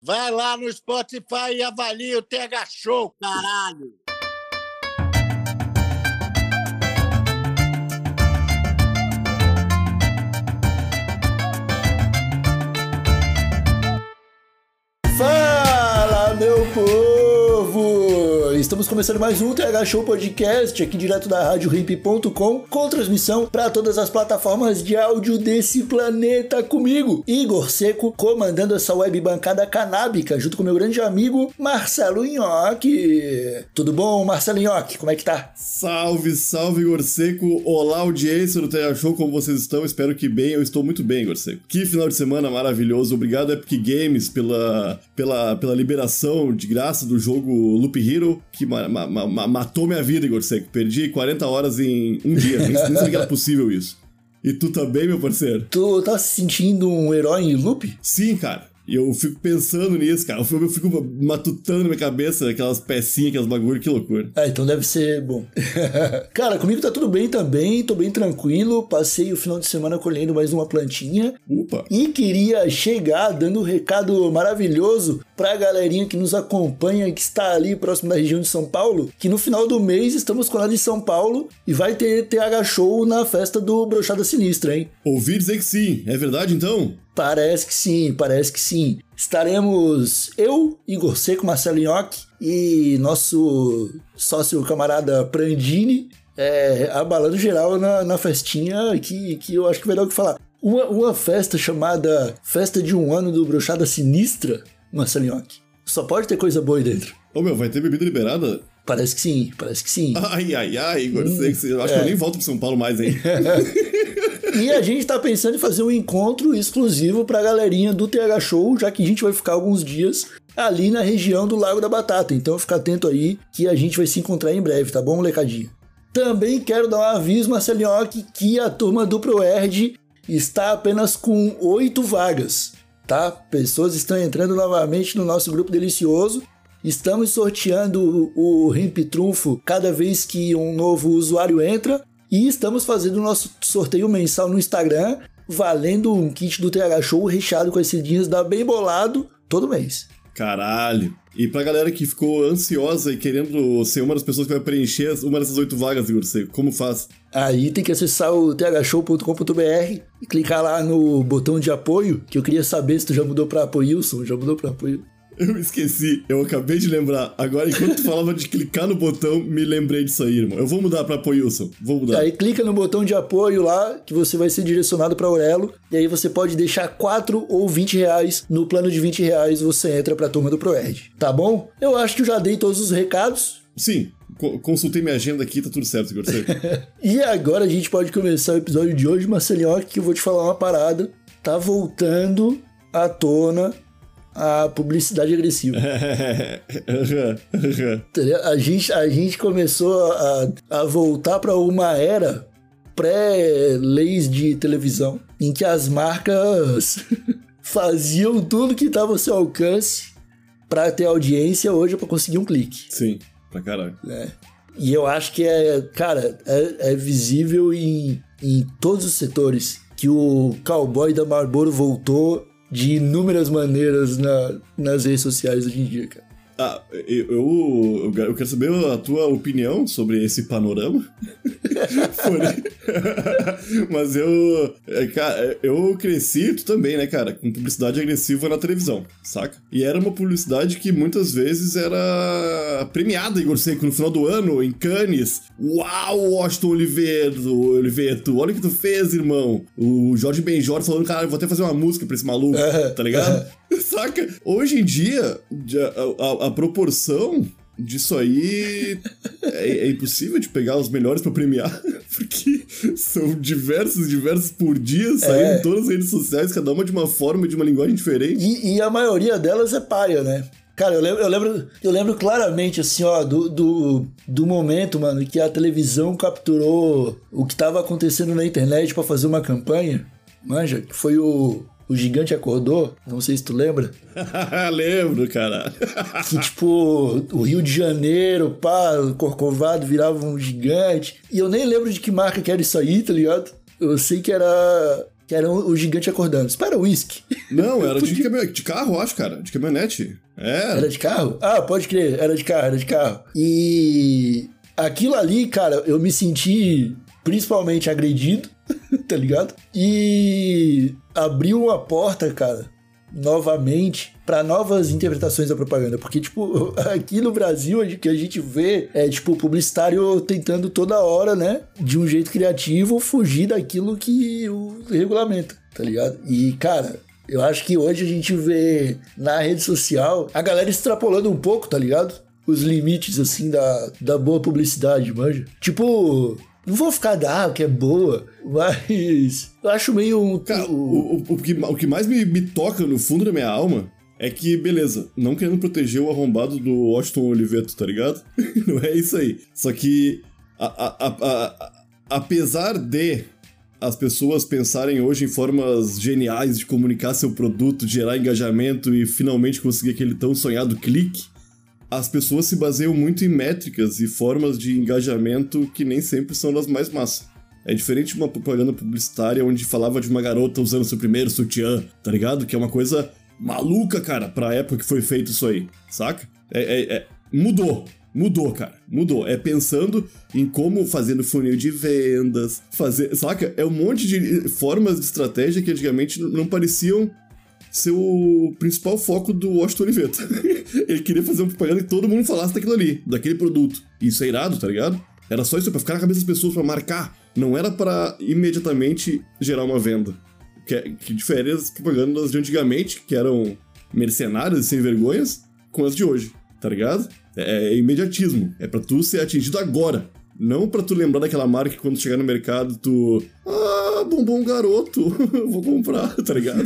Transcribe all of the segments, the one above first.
Vai lá no Spotify e avalia o TH Show, caralho! Fala, meu povo! Estamos começando mais um TH Show Podcast, aqui direto da RádioRimp.com, com transmissão para todas as plataformas de áudio desse planeta comigo, Igor Seco, comandando essa web bancada canábica, junto com meu grande amigo Marcelo Nhoque. Tudo bom, Marcelo Nhoque? Como é que tá? Salve, salve, Igor Seco. Olá, audiência do TH Show, como vocês estão? Espero que bem. Eu estou muito bem, Igor Seco. Que final de semana maravilhoso. Obrigado, Epic Games, pela, pela, pela liberação de graça do jogo Loop Hero, que ma ma ma matou minha vida, Igor Seco. Perdi 40 horas em um dia. Nem, nem sabia que era possível isso. E tu também, meu parceiro? Tu tá se sentindo um herói em loop? Sim, cara. E eu fico pensando nisso, cara. Eu fico, eu fico matutando na minha cabeça aquelas pecinhas, aquelas bagulho, que loucura. Ah, então deve ser bom. Cara, comigo tá tudo bem também, tô bem tranquilo. Passei o final de semana colhendo mais uma plantinha. Opa! E queria chegar dando um recado maravilhoso pra galerinha que nos acompanha, que está ali próximo da região de São Paulo, que no final do mês estamos colados em São Paulo e vai ter TH Show na festa do Brochada Sinistra, hein? Ouvi dizer que sim. É verdade, então? Parece que sim, parece que sim. Estaremos eu, Igor Seco, Marcelo Nhoque e nosso sócio camarada Prandini é, abalando geral na, na festinha que, que eu acho que vai dar o que falar. Uma, uma festa chamada Festa de um Ano do Brochada Sinistra, Marcelo Nhoque. Só pode ter coisa boa aí dentro. Ô meu, vai ter bebida liberada? Parece que sim, parece que sim. Ai, ai, ai, Igor Seco. Eu acho que eu nem volto pro São Paulo mais, hein? E a gente tá pensando em fazer um encontro exclusivo pra galerinha do TH Show, já que a gente vai ficar alguns dias ali na região do Lago da Batata. Então fica atento aí que a gente vai se encontrar em breve, tá bom, molecadinha? Também quero dar um aviso, Marcelinhoque, que a turma do ProErd está apenas com oito vagas, tá? Pessoas estão entrando novamente no nosso grupo delicioso. Estamos sorteando o, o Rimp Trunfo cada vez que um novo usuário entra. E estamos fazendo o nosso sorteio mensal no Instagram, valendo um kit do TH Show recheado com esses dias da Bem Bolado todo mês. Caralho. E pra galera que ficou ansiosa e querendo ser uma das pessoas que vai preencher uma dessas oito vagas, Igor como faz? Aí tem que acessar o thshow.com.br e clicar lá no botão de apoio, que eu queria saber se tu já mudou pra Apoilson, já mudou pra apoio. Eu esqueci, eu acabei de lembrar. Agora, enquanto tu falava de clicar no botão, me lembrei disso aí, irmão. Eu vou mudar pra Apoilson, vou mudar. Aí clica no botão de apoio lá, que você vai ser direcionado pra Aurelo, e aí você pode deixar 4 ou 20 reais. No plano de 20 reais você entra pra turma do ProErd, tá bom? Eu acho que eu já dei todos os recados. Sim, co- consultei minha agenda aqui, tá tudo certo, Igor Seco. E agora a gente pode começar o episódio de hoje, Marcelinho, que eu vou te falar uma parada. Tá voltando à tona a publicidade agressiva. A gente, a gente começou a, a voltar para uma era pré-leis de televisão, em que as marcas faziam tudo que estava ao seu alcance para ter audiência, hoje é para conseguir um clique. Sim, pra caralho. né? E eu acho que é, cara, é, é visível em, em todos os setores que o cowboy da Marlboro voltou de inúmeras maneiras na- nas redes sociais hoje em dia, cara. Ah, eu, eu, quero saber a tua opinião sobre esse panorama. Mas eu. é, Cara, eu cresci, tu também, né, cara, com publicidade agressiva na televisão, saca? E era uma publicidade que muitas vezes era premiada, Igor Seco, no final do ano, em Cannes. Uau, Washington Oliveto, Oliveto, olha o que tu fez, irmão. O Jorge Benjor falando, cara, eu vou até fazer uma música pra esse maluco, tá ligado? Saca? Hoje em dia, a, a- a proporção disso aí é, é impossível de pegar os melhores pra premiar, porque são diversos, diversos por dia, saindo É. todas as redes sociais, cada uma de uma forma e de uma linguagem diferente. E, e a maioria delas é paia, né? Cara, eu lembro, eu lembro, eu lembro claramente, assim, ó, do, do, do momento, mano, que a televisão capturou o que tava acontecendo na internet pra fazer uma campanha. Manja, que foi o, o Gigante Acordou. Não sei se tu lembra. Lembro, cara. Que, tipo, o Rio de Janeiro, pá, o Corcovado virava um gigante. E eu nem lembro de que marca que era isso aí, tá ligado? Eu sei que era. Que era o gigante acordando. Espera, uísque. Não, era de, caminhonete, de carro, acho, cara. De caminhonete. É. Era de carro? Ah, pode crer, era de carro, era de carro. E aquilo ali, cara, eu me senti principalmente agredido, tá ligado? E abriu uma porta, cara, novamente para novas interpretações da propaganda, porque tipo, aqui no Brasil o que a gente vê é tipo publicitário tentando toda hora, né, de um jeito criativo fugir daquilo que o regulamenta, tá ligado? E cara, eu acho que hoje a gente vê na rede social a galera extrapolando um pouco, tá ligado? Os limites, assim, da, da boa publicidade, manja. Tipo, não vou ficar da ah, que é boa, mas eu acho meio um. Cara, o, o, o, que, o que mais me, me toca no fundo da minha alma é que, beleza, não querendo proteger o arrombado do Washington Oliveto, tá ligado? não é isso aí. Só que, a, a, a, apesar de as pessoas pensarem hoje em formas geniais de comunicar seu produto, gerar engajamento e finalmente conseguir aquele tão sonhado clique, as pessoas se baseiam muito em métricas e formas de engajamento que nem sempre são das mais massas. É diferente de uma propaganda publicitária onde falava de uma garota usando seu primeiro sutiã, tá ligado? Que é uma coisa maluca, cara, pra época que foi feito isso aí, saca? É, é, é, mudou. Mudou, cara. Mudou. É pensando em como fazer funil de vendas, fazer. Saca? É um monte de formas de estratégia que antigamente não pareciam ser o principal foco do Washington Oliveto. Ele queria fazer uma propaganda que todo mundo falasse daquilo ali, daquele produto. Isso é irado, tá ligado? Era só isso pra ficar na cabeça das pessoas, pra marcar. Não era para imediatamente gerar uma venda. Que, é, que difere as propagandas de antigamente, que eram mercenárias e sem vergonhas, com as de hoje, tá ligado? É, é imediatismo. É para tu ser atingido agora. Não para tu lembrar daquela marca que quando chegar no mercado tu. Ah, bombom garoto, vou comprar, tá ligado?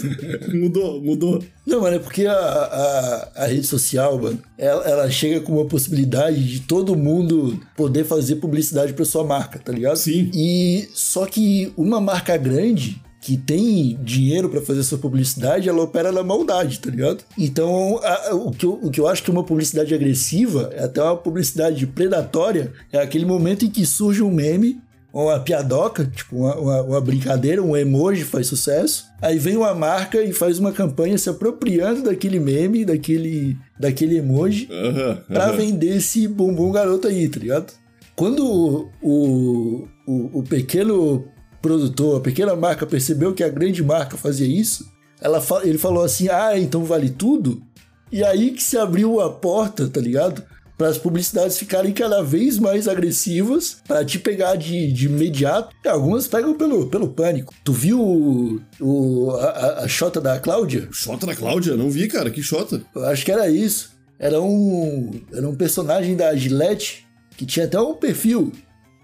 mudou, mudou. Não, mano, é porque a, a, a rede social, mano, ela, ela, chega com uma possibilidade de todo mundo poder fazer publicidade pra sua marca, tá ligado? Sim. E só que uma marca grande, que tem dinheiro para fazer sua publicidade, ela opera na maldade, tá ligado? Então, a, o, que eu, o que eu acho que é uma publicidade agressiva é até uma publicidade predatória, é aquele momento em que surge um meme, uma piadoca, tipo uma, uma, uma brincadeira, um emoji faz sucesso, aí vem uma marca e faz uma campanha se apropriando daquele meme, daquele, daquele emoji, uhum, pra vender esse bombom garoto aí, tá ligado? Quando o, o, o, o pequeno produtor, a pequena marca percebeu que a grande marca fazia isso, ela, ele falou assim: ah, então vale tudo? E aí que se abriu a porta, tá ligado? Para as publicidades ficarem cada vez mais agressivas, para te pegar de, de imediato. E algumas pegam pelo, pelo pânico. Tu viu o, o a, a Xota da Cláudia? Xota da Cláudia? Não vi, cara. Que Xota? Eu acho que era isso. Era um, era um personagem da Gillette que tinha até um perfil.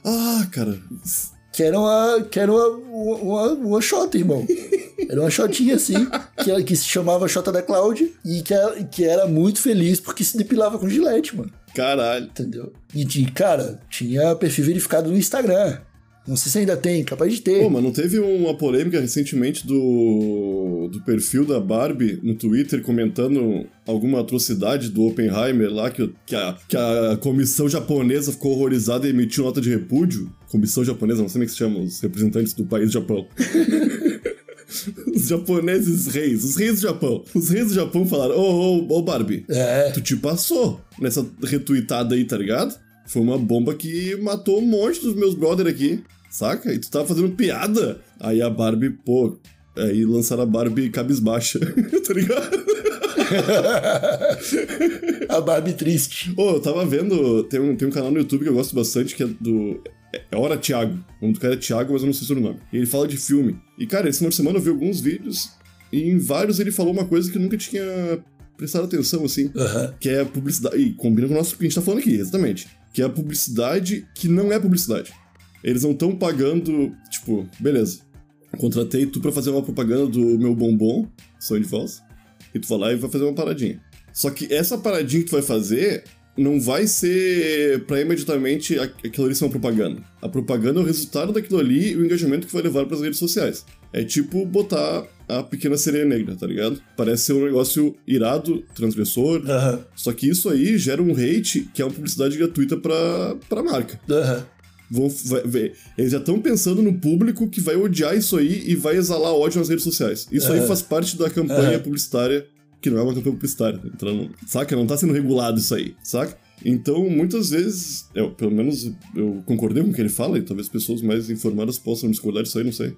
Ah, cara que era uma, que era uma, uma, uma shota, irmão. Era uma shotinha assim, que, que se chamava Xota da Cláudia e que era, que era muito feliz porque se depilava com gilete, mano. Caralho. Entendeu? E, de, cara, tinha perfil verificado no Instagram. Não sei se ainda tem, capaz de ter. Pô, mas não teve uma polêmica recentemente do, do perfil da Barbie no Twitter comentando alguma atrocidade do Oppenheimer lá, que, que, a, que a comissão japonesa ficou horrorizada e emitiu nota de repúdio? Comissão japonesa, não sei como é que se chama, os representantes do país Japão. os japoneses reis, os reis do Japão. Os reis do Japão falaram: Ô, ô, ô, Barbie, é. tu te passou nessa retweetada aí, tá ligado? Foi uma bomba que matou um monte dos meus brother aqui. Saca? E tu tava fazendo piada. Aí a Barbie, pô, aí lançaram a Barbie cabisbaixa, tá ligado? a Barbie triste. Pô, eu tava vendo, tem um, tem um canal no YouTube que eu gosto bastante, que é do... É Hora Thiago. O nome do cara é Thiago, mas eu não sei o nome. E ele fala de filme. E, cara, esse final de semana eu vi alguns vídeos, e em vários ele falou uma coisa que eu nunca tinha prestado atenção, assim, uhum. que é a publicidade. E combina com o nosso que a gente tá falando aqui, exatamente. Que é a publicidade que não é publicidade. Eles não estão pagando, tipo, beleza. Contratei tu pra fazer uma propaganda do meu bombom, sonho de falso. E tu vai lá e vai fazer uma paradinha. Só que essa paradinha que tu vai fazer não vai ser pra imediatamente aquilo ali ser uma propaganda. A propaganda é o resultado daquilo ali e o engajamento que vai levar pras redes sociais. É tipo botar a pequena sereia negra, tá ligado? Parece ser um negócio irado, transgressor. Só que isso aí gera um hate que é uma publicidade gratuita pra, pra marca. aham. Vão, vai- vai- eles já estão pensando no público que vai odiar isso aí e vai exalar ódio nas redes sociais. Isso aí faz parte da campanha publicitária, que não é uma campanha publicitária, tá entrando, saca? Não tá sendo regulado isso aí, saca? Então, muitas vezes, eu, pelo menos eu concordei com o que ele fala, e talvez pessoas mais informadas possam discordar disso aí, não sei.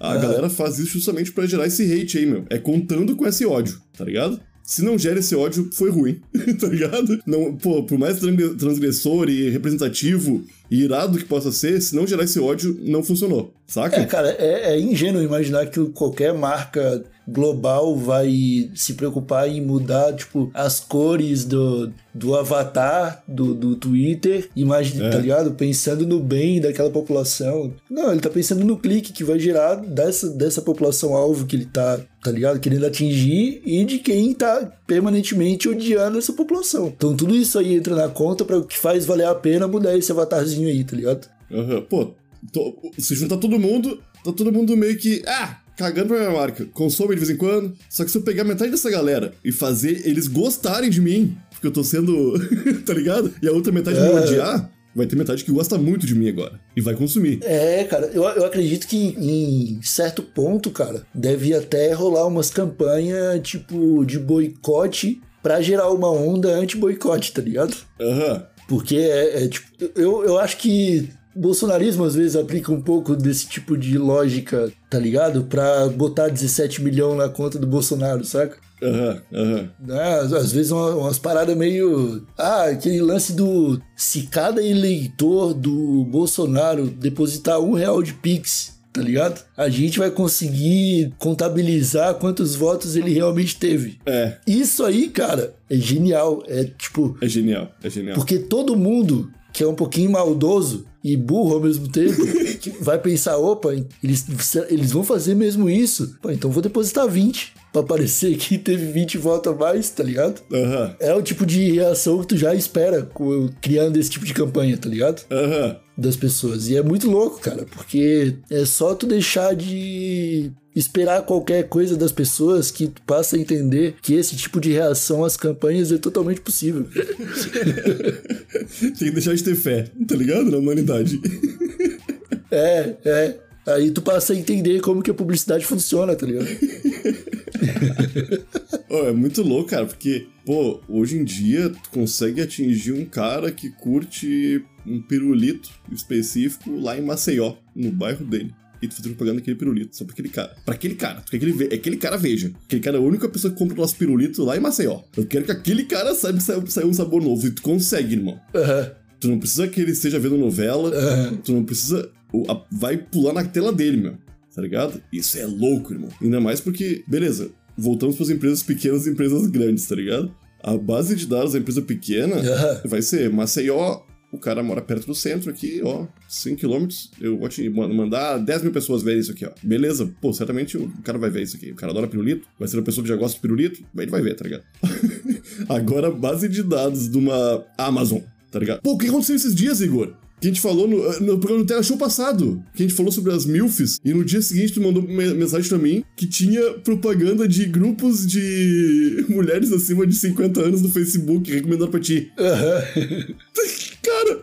A galera faz isso justamente pra gerar esse hate aí, meu. É contando com esse ódio, tá ligado? Se não gera esse ódio, foi ruim, tá ligado? Não, pô, por mais transg- transgressor e representativo e irado que possa ser, se não gerar esse ódio, não funcionou, saca? É, cara, é, é ingênuo imaginar que qualquer marca global vai se preocupar em mudar, tipo, as cores do, do avatar do, do Twitter, imagina, É. tá ligado? Pensando no bem daquela população. Não, ele tá pensando no clique que vai gerar dessa, dessa população alvo que ele tá, tá ligado? Querendo atingir e de quem tá permanentemente odiando essa população. Então tudo isso aí entra na conta para o que faz valer a pena mudar esse avatarzinho aí, tá ligado? Aham, Pô, tô- se juntar todo mundo, tá todo mundo meio que. Ah! Cagando pra minha marca. Consome de vez em quando. Só que se eu pegar metade dessa galera e fazer eles gostarem de mim, porque eu tô sendo. tá ligado? E a outra metade me É. odiar, vai ter metade que gosta muito de mim agora. E vai consumir. É, cara, eu, eu acredito que em certo ponto, cara, deve até rolar umas campanhas tipo de boicote pra gerar uma onda anti-boicote, tá ligado? Aham. Porque é, é, tipo, eu, eu acho que bolsonarismo às vezes aplica um pouco desse tipo de lógica, tá ligado? Pra botar 17 milhões na conta do Bolsonaro, saca? Aham, aham. né? Às, às vezes uma- umas paradas meio. Ah, aquele lance do. Se cada eleitor do Bolsonaro depositar um real de Pix, tá ligado? A gente vai conseguir contabilizar quantos votos ele realmente teve. É, Isso aí, cara, é genial. É tipo. é genial, é genial. Porque todo mundo que é um pouquinho maldoso e burro ao mesmo tempo, que vai pensar, opa, eles, eles vão fazer mesmo isso. Pô, então vou depositar 20 pra parecer que teve 20 votos a mais, tá ligado? Aham, É o tipo de reação que tu já espera criando esse tipo de campanha, tá ligado? aham. Das pessoas. E é muito louco, cara, porque é só tu deixar de esperar qualquer coisa das pessoas que tu passa a entender que esse tipo de reação às campanhas é totalmente possível. Tem que deixar de ter fé, tá ligado? Na humanidade. É, é. Aí tu passa a entender como que a publicidade funciona, tá ligado? Ó, é muito louco, cara, porque, pô, hoje em dia tu consegue atingir um cara que curte um pirulito específico lá em Maceió, no bairro dele. E tu fazer propaganda daquele pirulito, só pra aquele cara. Pra aquele cara, tu quer que ele ve- aquele cara veja. Aquele cara é a única pessoa que compra o nosso pirulito lá em Maceió. Eu quero que aquele cara saiba que saiu, saiu um sabor novo. E tu consegue, irmão. Aham. Tu não precisa que ele esteja vendo novela. Tu não precisa. vai pular na tela dele, meu. Tá ligado? Isso é louco, irmão. Ainda mais porque, beleza, voltamos pras empresas pequenas e empresas grandes, tá ligado? A base de dados da empresa pequena Aham. vai ser Maceió, o cara mora perto do centro aqui, ó, 5km, eu vou te ma- mandar 10 mil pessoas verem isso aqui, ó. Beleza, pô, certamente o cara vai ver isso aqui. O cara adora pirulito, vai ser uma pessoa que já gosta de pirulito, ele vai ver, tá ligado? Agora, base de dados de uma Amazon, tá ligado? Pô, o que aconteceu esses dias, Igor? Que a gente falou no, no programa do Tela Show passado. Que a gente falou sobre as MILFs. E no dia seguinte tu mandou uma mensagem pra mim que tinha propaganda de grupos de mulheres acima de 50 anos no Facebook recomendando pra ti. Aham.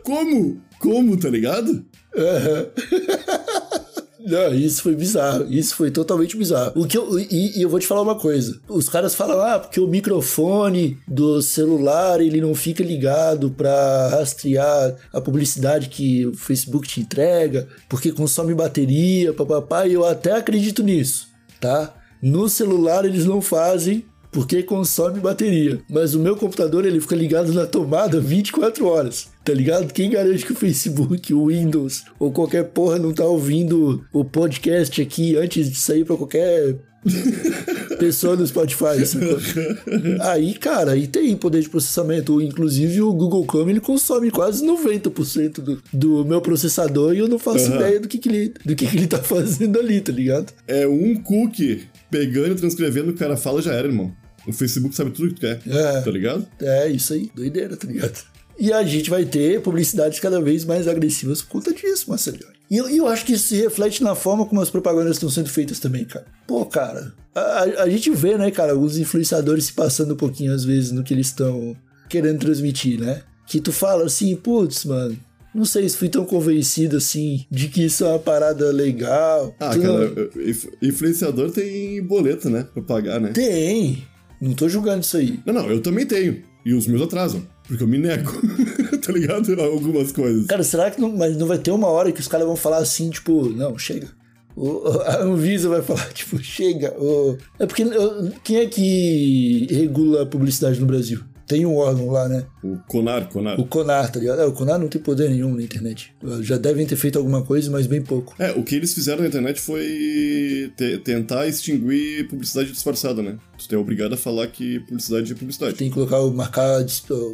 Como? Como, tá ligado? Aham. Não, isso foi bizarro. Isso foi totalmente bizarro. O que eu, e, e eu vou te falar uma coisa. Os caras falam, ah, porque o microfone do celular ele não fica ligado pra rastrear a publicidade que o Facebook te entrega, porque consome bateria, papapá, e eu até acredito nisso, tá? No celular eles não fazem porque consome bateria. Mas o meu computador ele fica ligado na tomada 24 horas. Tá ligado? Quem garante que o Facebook, o Windows ou qualquer porra não tá ouvindo o podcast aqui antes de sair pra qualquer pessoa no Spotify? sacou? aí, cara, aí tem poder de processamento. Inclusive o Google Chrome ele consome quase 90% do, do meu processador e eu não faço Aham. ideia do que, que ele do que, que ele tá fazendo ali, tá ligado? É um cookie pegando e transcrevendo o cara fala já era, irmão. O Facebook sabe tudo que tu quer. É. Tá ligado? É, isso aí, doideira, tá ligado? E a gente vai ter publicidades cada vez mais agressivas por conta disso, Marcelo. E eu, eu acho que isso se reflete na forma como as propagandas estão sendo feitas também, cara. Pô, cara, a, a- gente vê, né, cara, os influenciadores se passando um pouquinho às vezes no que eles estão querendo transmitir, né? Que tu fala assim, putz, mano, não sei se fui tão convencido assim de que isso é uma parada legal. Ah, Tu cara, não- inf- influenciador tem boleto, né? Pra pagar, né? Tem. Não tô julgando isso aí. Não, não, eu também tenho. E os meus atrasam. Porque eu me nego. tá ligado? Algumas coisas. Cara, será que não, mas não vai ter uma hora que os caras vão falar assim, tipo, não, chega. O, a Anvisa vai falar, tipo, chega. O- é porque quem é que regula a publicidade no Brasil? Tem um órgão lá, né? O Conar, Conar. O CONAR, tá ligado? É, o CONAR não tem poder nenhum na internet. Já devem ter feito alguma coisa, mas bem pouco. É, o que eles fizeram na internet foi te- tentar extinguir publicidade disfarçada, né? Tu é obrigado a falar que publicidade é publicidade. Tem que colocar, o- marcar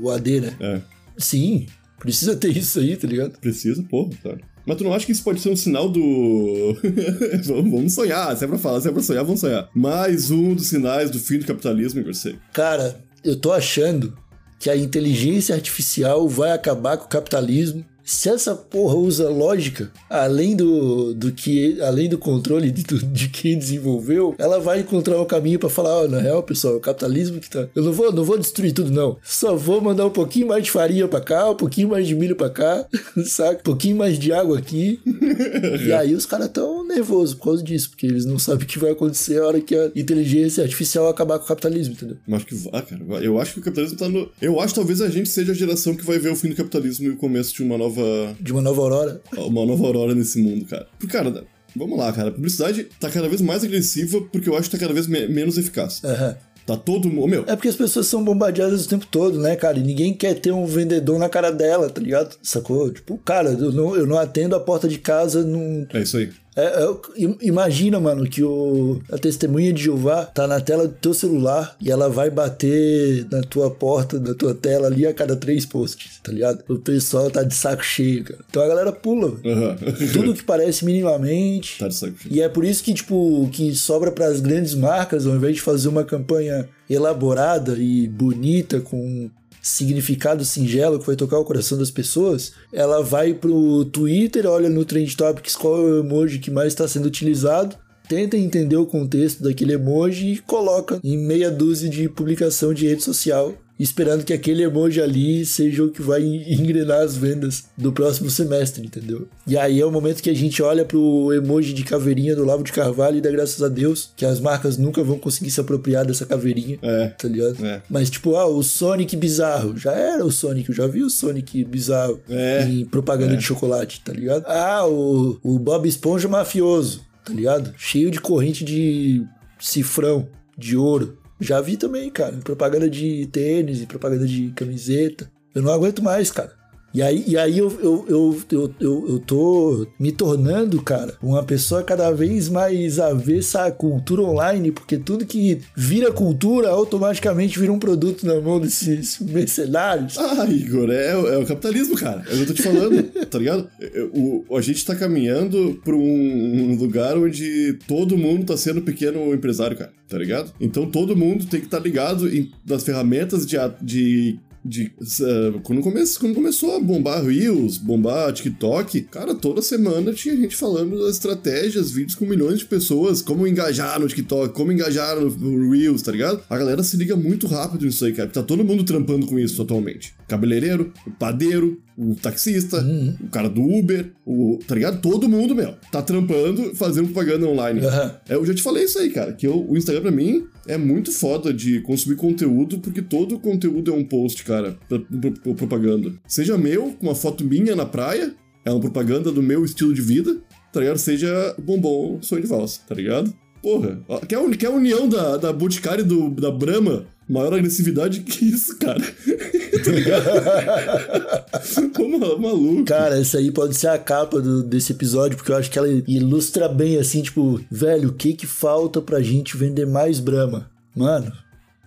o AD, né? É, Sim, precisa ter isso aí, tá ligado? precisa, porra, cara. Mas tu não acha que isso pode ser um sinal do. vamos, sonhar, se é pra falar, se é pra sonhar, vamos sonhar. Mais um dos sinais do fim do capitalismo, Igor Seco. Cara, eu tô achando que a inteligência artificial vai acabar com o capitalismo. Se essa porra usa lógica, além do, do que, além do controle de, de quem desenvolveu, ela vai encontrar um caminho pra falar, ó, na real, pessoal, é o capitalismo que tá. Eu não vou, não vou destruir tudo não. Só vou mandar um pouquinho mais de farinha pra cá, um pouquinho mais de milho pra cá, saca? Um pouquinho mais de água aqui. e aí os caras tão nervosos por causa disso, porque eles não sabem o que vai acontecer a hora que a inteligência artificial acabar com o capitalismo, entendeu? Eu acho que vai, cara. Eu acho que o capitalismo tá no. Eu acho que talvez a gente seja a geração que vai ver o fim do capitalismo e o começo de uma nova. De uma nova aurora. Uma nova aurora nesse mundo, cara. Porque, cara, vamos lá, cara. A publicidade tá cada vez mais agressiva porque eu acho que tá cada vez me- menos eficaz. Aham. Tá todo mundo. Meu, É porque as pessoas são bombardeadas o tempo todo, né, cara? E ninguém quer ter um vendedor na cara dela, tá ligado? Sacou? Tipo, cara, eu não, eu não atendo a porta de casa num. é isso aí. É, é, im- imagina, mano, que o, a testemunha de Jeová tá na tela do teu celular e ela vai bater na tua porta, na tua tela ali a cada três posts, tá ligado? O pessoal tá de saco cheio, cara. Então a galera pula. Aham. Tudo que parece minimamente. tá de saco cheio. E é por isso que, tipo, que sobra para as grandes marcas, ao invés de fazer uma campanha elaborada e bonita, com significado singelo que vai tocar o coração das pessoas, ela vai pro Twitter, olha no Trend Topics qual é o emoji que mais está sendo utilizado, tenta entender o contexto daquele emoji e coloca em meia dúzia de publicação de rede social, esperando que aquele emoji ali seja o que vai engrenar as vendas do próximo semestre, entendeu? E aí é o momento que a gente olha pro emoji de caveirinha do Lavo de Carvalho e dá graças a Deus que as marcas nunca vão conseguir se apropriar dessa caveirinha. É. Tá ligado? É. Mas, tipo, ah, o Sonic bizarro. Já era o Sonic, eu já vi o Sonic bizarro É. em propaganda É. de chocolate, tá ligado? Ah, o, o Bob Esponja mafioso, tá ligado? Cheio de corrente de cifrão, de ouro. Já vi também, cara, propaganda de tênis, propaganda de camiseta. Eu não aguento mais, cara. E aí, e aí eu, eu, eu, eu, eu, eu tô me tornando, cara, uma pessoa cada vez mais avessa à cultura online, porque tudo que vira cultura automaticamente vira um produto na mão desses mercenários. Ah, Igor, é, é o capitalismo, cara. É o que eu tô te falando, tá ligado? O, a gente tá caminhando pra um, um lugar onde todo mundo tá sendo pequeno empresário, cara, tá ligado? Então todo mundo tem que estar ligado em, nas ferramentas de. de de, eh, quando, come, quando começou a bombar Reels, bombar TikTok, cara, toda semana tinha gente falando das estratégias, vídeos com milhões de pessoas, como engajar no TikTok, como engajar no, Reels, tá ligado? A galera se liga muito rápido nisso aí, cara. Tá todo mundo trampando com isso atualmente. Cabeleireiro, padeiro, o taxista, o cara do Uber, o, tá ligado? Todo mundo, meu, tá trampando, fazendo propaganda online. Aham. É, Eu já te falei isso aí, cara, que eu- o Instagram pra mim é muito foda de consumir conteúdo, porque todo conteúdo é um post, cara, pra, pra- pra propaganda. Seja meu, com uma foto minha na praia, é uma propaganda do meu estilo de vida, tá ligado? Seja bombom, sonho de valsa, tá ligado? Porra, quer a união da, da Boticário e do, da Brahma? Maior agressividade que isso, cara. tá ligado? Pô, ma- maluco. Cara, essa aí pode ser a capa do- desse episódio, porque eu acho que ela ilustra bem, assim, tipo, velho, o que que falta pra gente vender mais Brahma? Mano,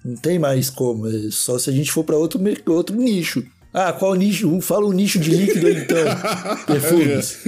não tem mais como, é só se a gente for pra outro, outro nicho. Ah, qual nicho? Um Fala o nicho de líquido aí, então. Perfumes.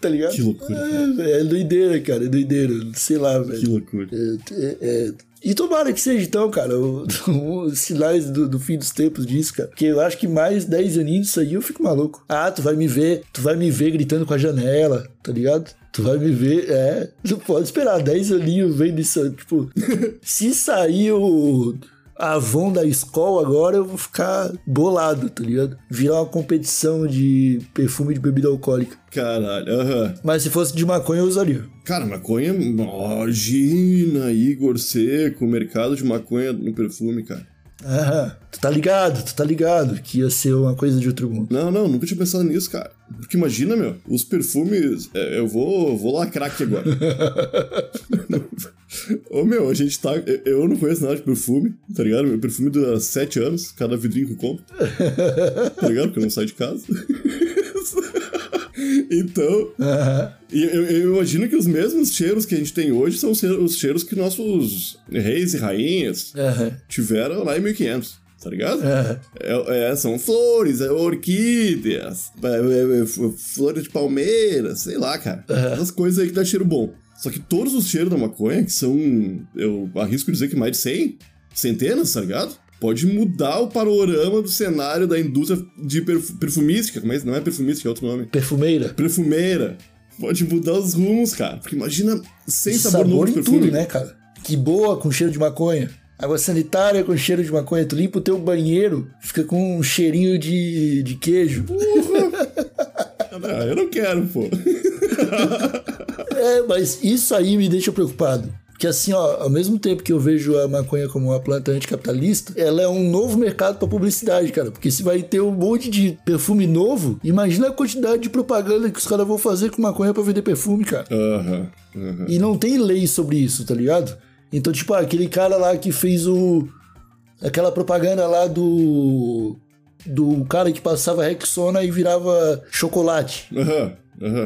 tá ligado? Que loucura. É, é doideira, cara. É doideira. Sei lá, velho. Que loucura. É, é- E tomara que seja, então, cara, os sinais do, do fim dos tempos disso, cara. Porque eu acho que mais 10 aninhos disso aí eu fico maluco. Ah, tu vai me ver, tu vai me ver gritando com a janela, tá ligado? Tu vai me ver, é. Tu pode esperar 10 aninhos vendo isso. Tipo, se sair o. Avon da escola agora, eu vou ficar bolado, tá ligado? Virar uma competição de perfume de bebida alcoólica. Caralho, aham. Mas se fosse de maconha, eu usaria. Cara, maconha. Imagina, Igor Seco, mercado de maconha no perfume, cara. Aham. Tu tá ligado, tu tá ligado que ia ser uma coisa de outro mundo. Não, não, nunca tinha pensado nisso, cara. Porque imagina, meu, os perfumes. é, eu vou, vou lacrar aqui agora. Ô, meu, a gente tá. eu- não conheço nada de perfume, tá ligado? Meu perfume dura 7 anos, cada vidrinho que eu compro. Tá ligado? Porque eu não saio de casa. Então, e eu, eu imagino que os mesmos cheiros que a gente tem hoje são os cheiros- os cheiros que nossos reis e rainhas Aham. tiveram lá em 1500, tá ligado? Aham. É, é, são flores, é, orquídeas, é, é, é, flores de palmeiras, sei lá, cara. Essas coisas aí que dá cheiro bom. Só que todos os cheiros da maconha, que são, eu arrisco dizer que mais de 100, centenas, tá ligado? Pode mudar o panorama do cenário da indústria de perfu- perfumística, mas não é perfumística, é outro nome. Perfumeira. Perfumeira. Pode mudar os rumos, cara. Porque imagina sem E sabor, novo de perfume. tudo, né, cara? Que boa com cheiro de maconha. Água sanitária com cheiro de maconha. Tu limpa o teu banheiro, fica com um cheirinho de, de queijo. Ah, eu não quero, pô. É, mas isso aí me deixa preocupado. Porque assim, ó, ao mesmo tempo que eu vejo a maconha como uma planta anticapitalista, ela é um novo mercado pra publicidade, cara. Porque se vai ter um monte de perfume novo, imagina a quantidade de propaganda que os caras vão fazer com maconha pra vender perfume, cara. Aham, aham. E não tem lei sobre isso, tá ligado? Então, tipo, ah, aquele cara lá que fez o. Aquela propaganda lá do. Do cara que passava Rexona e virava chocolate. Aham,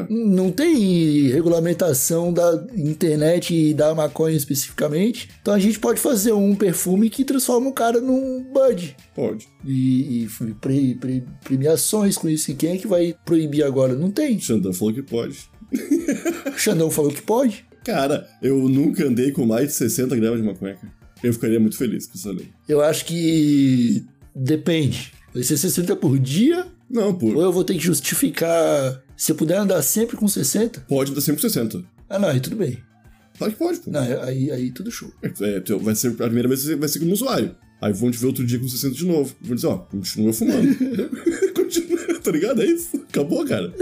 Não tem regulamentação da internet e da maconha especificamente. Então a gente pode fazer um perfume que transforma o cara num bud. Pode. E, e pre- pre- premiações com isso. E quem é que vai proibir agora? Não tem. Xandão falou que pode. Xandão falou que pode. Cara, eu nunca andei com mais de 60 gramas de maconha. Eu ficaria muito feliz com essa lei. Eu acho que depende. Vai ser 60 por dia Não, ou por. eu vou ter que justificar. Se eu puder andar sempre com 60? Pode dar sempre 60. Ah, não, aí tudo bem. Claro que pode, pô. Não, aí, aí tudo show. É, tu- vai ser, a primeira vez vai ser como usuário. Aí vão te ver outro dia com 60 de novo. Vão dizer, ó, continua fumando. continua, tá ligado? É isso. Acabou, cara.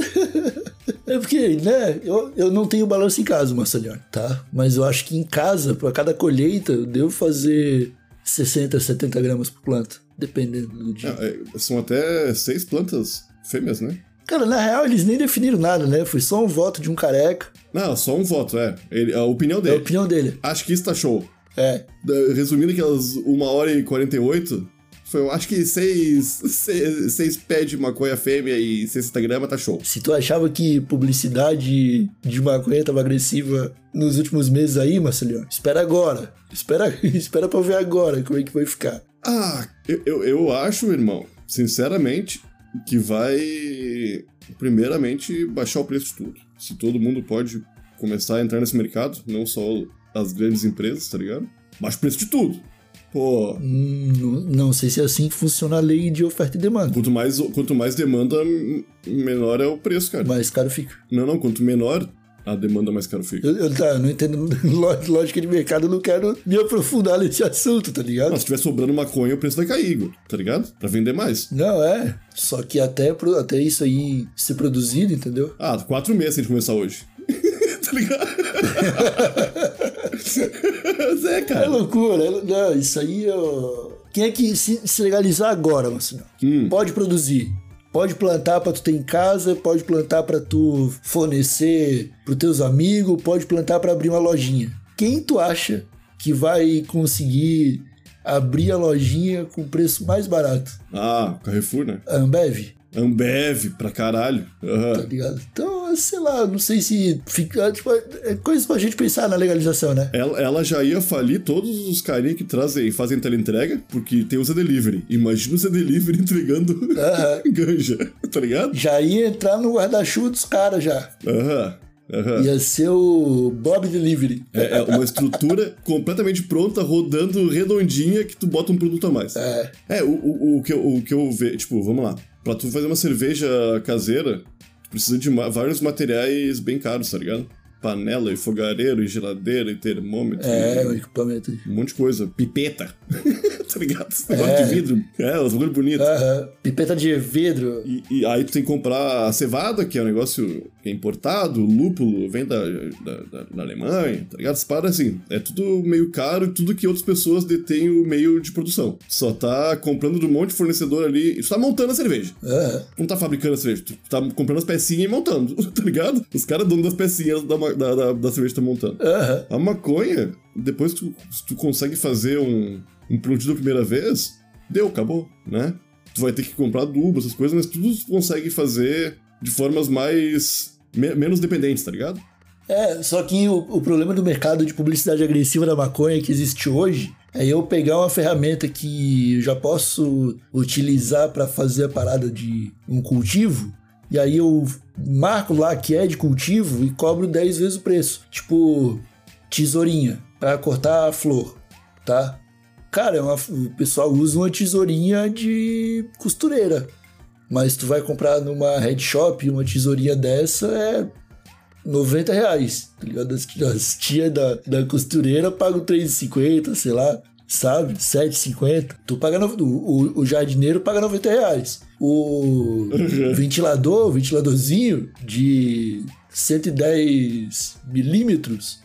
É porque, né, eu, eu não tenho balanço em casa, Marceliano, tá? Mas eu acho que em casa, pra cada colheita, eu devo fazer 60, 70 gramas por planta, dependendo do dia. É, é, são até seis plantas fêmeas, né? Cara, na real, eles nem definiram nada, né? Foi só um voto de um careca. Não, só um voto, é. Ele, a opinião É a dele. opinião dele. Acho que isso tá show. É. Resumindo aquelas 1 hora e 48, foi, eu acho que 6 seis, seis pés de maconha fêmea e 60 gramas tá show. Se tu achava que publicidade de maconha tava agressiva nos últimos meses aí, Marceliano, espera agora. Espera, espera pra ver agora como é que vai ficar. Ah, eu, eu, eu acho, irmão, sinceramente, que vai, primeiramente, baixar o preço de tudo. Se todo mundo pode começar a entrar nesse mercado, não só as grandes empresas, tá ligado? Baixa o preço de tudo. Pô, Hum, não, não sei se é assim que funciona a lei de oferta e demanda. quanto mais, quanto mais demanda, menor é o preço, cara. Mais caro fica. Não, não, quanto menor a demanda, mais caro fica. Eu, eu, tá, eu não entendo ló- lógica de mercado, eu não quero me aprofundar nesse assunto, tá ligado? Mas se tiver sobrando maconha, o preço vai cair, Igor, tá ligado? Pra vender mais. Não, é. Só que até, pro- até isso aí ser produzido, entendeu? Ah, quatro meses se a gente começar hoje. tá ligado? É, É cara. loucura. é- não, isso aí, ó. Quem é que se, se legalizar agora, Marcinão? Hum. Pode produzir. Pode plantar pra tu ter em casa, pode plantar pra tu fornecer pros teus amigos, pode plantar pra abrir uma lojinha. Quem tu acha que vai conseguir abrir a lojinha com preço mais barato? Ah, Carrefour, né? Ambev? Ambev pra caralho. Tá Aham. ligado? Então, sei lá, não sei se fica. Tipo, é coisa pra gente pensar na legalização, né? Ela, ela já ia falir todos os carinha que trazem e fazem teleentrega, porque tem o Zé Delivery. Imagina o Zé Delivery entregando ganja, tá ligado? Já ia entrar no guarda-chuva dos caras já. Aham. aham. Ia ser o Bob Delivery. É, é uma estrutura completamente pronta, rodando redondinha, que tu bota um produto a mais. É. É, o, o, o que eu, o que eu vejo, tipo, vamos lá. Pra tu fazer uma cerveja caseira, tu precisa de vários materiais bem caros, tá ligado? Panela e fogareiro e geladeira e termômetro. É, e equipamento. um monte de coisa. Pipeta. tá ligado? Esse negócio de vidro. É, os bagulho bonito. Aham. Pipeta de vidro. E, e aí tu tem que comprar a cevada, que é um negócio que é importado, o lúpulo vem da, da, da- da Alemanha, tá ligado? As paradas assim, é tudo meio caro e tudo que outras pessoas detêm o meio de produção. Só tá comprando de um monte de fornecedor ali tu tá montando a cerveja. Aham. Não tá fabricando a cerveja, tu tá comprando as pecinhas e montando, tá ligado? Os caras donos das pecinhas da, da, da, da cerveja tá montando. Aham. A maconha, depois que tu, tu consegue fazer um, produto da primeira vez, deu, acabou, né? Tu vai ter que comprar adubo, essas coisas, mas tudo tu consegue fazer de formas mais. me- menos dependentes, tá ligado? É, só que o, o problema do mercado de publicidade agressiva da maconha que existe hoje é eu pegar uma ferramenta que eu já posso utilizar para fazer a parada de um cultivo, e aí eu marco lá que é de cultivo e cobro 10 vezes o preço. Tipo, tesourinha para cortar a flor, tá? Cara, é uma- o pessoal usa uma tesourinha de costureira. Mas tu vai comprar numa head shop uma tesourinha dessa é 90 reais, tá ligado? As, as tias da, da costureira pagam 3,50, sei lá, sabe? 7,50. Tu paga no, o, o- jardineiro paga 90 reais. O ventilador, o ventiladorzinho de 110 milímetros,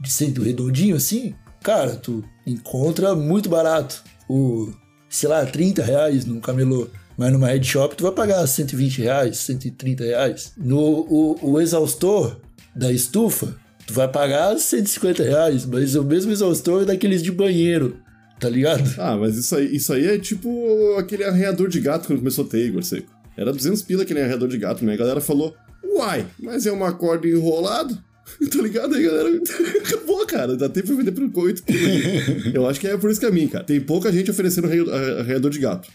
de centro redondinho assim, cara, tu encontra muito barato. O, sei lá, 30 reais num camelô. Mas numa head shop tu vai pagar 120 reais, 130 reais. No o, o exaustor da estufa, tu vai pagar 150 reais, mas é o mesmo exaustor daqueles de banheiro, tá ligado? Ah, mas isso aí, isso aí é tipo aquele arranhador de gato quando começou a ter, Igor Seco. Era 200 pila aquele arranhador de gato, né? A galera falou, uai, mas é uma corda enrolada? tá ligado? Aí, galera, acabou, cara. Dá tempo pra vender 8 pila. Eu acho que é por esse caminho, cara. Tem pouca gente oferecendo arranhador de gato.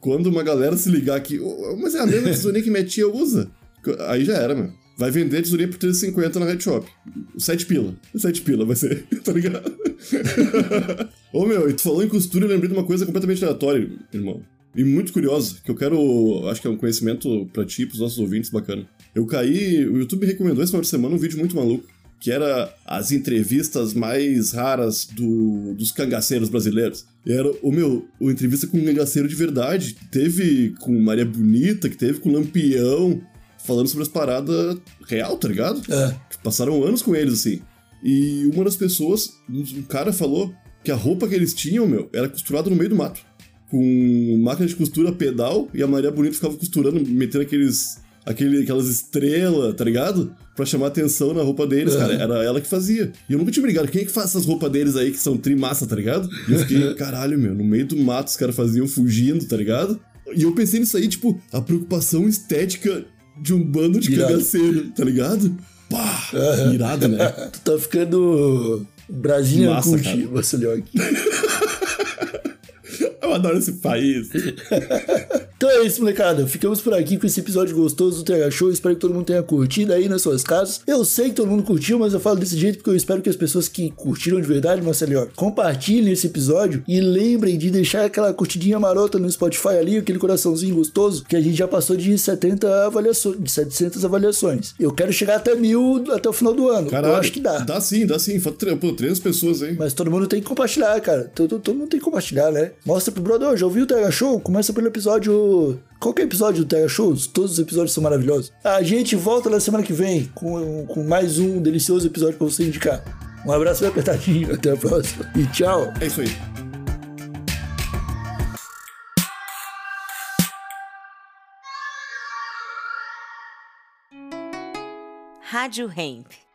Quando uma galera se ligar que, "Ô, mas é a mesma tesourinha que minha tia usa. Aí já era, mano. Vai vender tesourinha por 350 na Red Shop. 7 pila. 7 pila vai ser, tá ligado? Ô meu, e tu falou em costura, eu lembrei de uma coisa completamente aleatória, irmão. E muito curiosa, que eu quero. Acho que é um conhecimento pra ti, pros nossos ouvintes bacana. Eu caí. O YouTube me recomendou esse final de semana um vídeo muito maluco. Que era as entrevistas mais raras do, dos cangaceiros brasileiros. E era, o meu, uma entrevista com um cangaceiro de verdade. Teve com Maria Bonita, que teve com Lampião, falando sobre as paradas real, tá ligado? É. Passaram anos com eles, assim. E uma das pessoas, um cara falou que a roupa que eles tinham, meu, era costurada no meio do mato. Com máquina de costura pedal, e a Maria Bonita ficava costurando, metendo aqueles. Aquele, aquelas estrelas, tá ligado? Pra chamar atenção na roupa deles, cara. Era ela que fazia. E eu nunca tinha me ligado. Quem é que faz essas roupas deles aí que são trimassa, tá ligado? E eu fiquei, caralho, meu, no meio do mato os caras faziam fugindo, tá ligado? E eu pensei nisso aí, tipo, a preocupação estética de um bando de Irado. cangaceiro, tá ligado? Pá! Irado, né? Tu tá ficando Brasília Massa, Cult, cara. Eu adoro esse país. Então é isso, molecada. Ficamos por aqui com esse episódio gostoso do TH Show. Espero que todo mundo tenha curtido aí nas suas casas. Eu sei que todo mundo curtiu, mas eu falo desse jeito porque eu espero que as pessoas que curtiram de verdade, Marcelinho, compartilhem esse episódio e lembrem de deixar aquela curtidinha marota no Spotify ali, aquele coraçãozinho gostoso, que a gente já passou de 70 avaliações, de 700 avaliações. Eu quero chegar até mil até o final do ano. Caralho. eu acho que dá. Dá sim, dá sim. Falta pô, três pessoas aí. Mas todo mundo tem que compartilhar, cara. Todo, todo mundo tem que compartilhar, né? Mostra pro brother, "Ô, já ouviu o TH Show? Começa pelo episódio. Qualquer episódio do TH Show, todos os episódios são maravilhosos. A gente volta na semana que vem com, com mais um delicioso episódio pra você indicar. Um abraço bem apertadinho, até a próxima. E tchau. É isso aí. Rádio Hemp.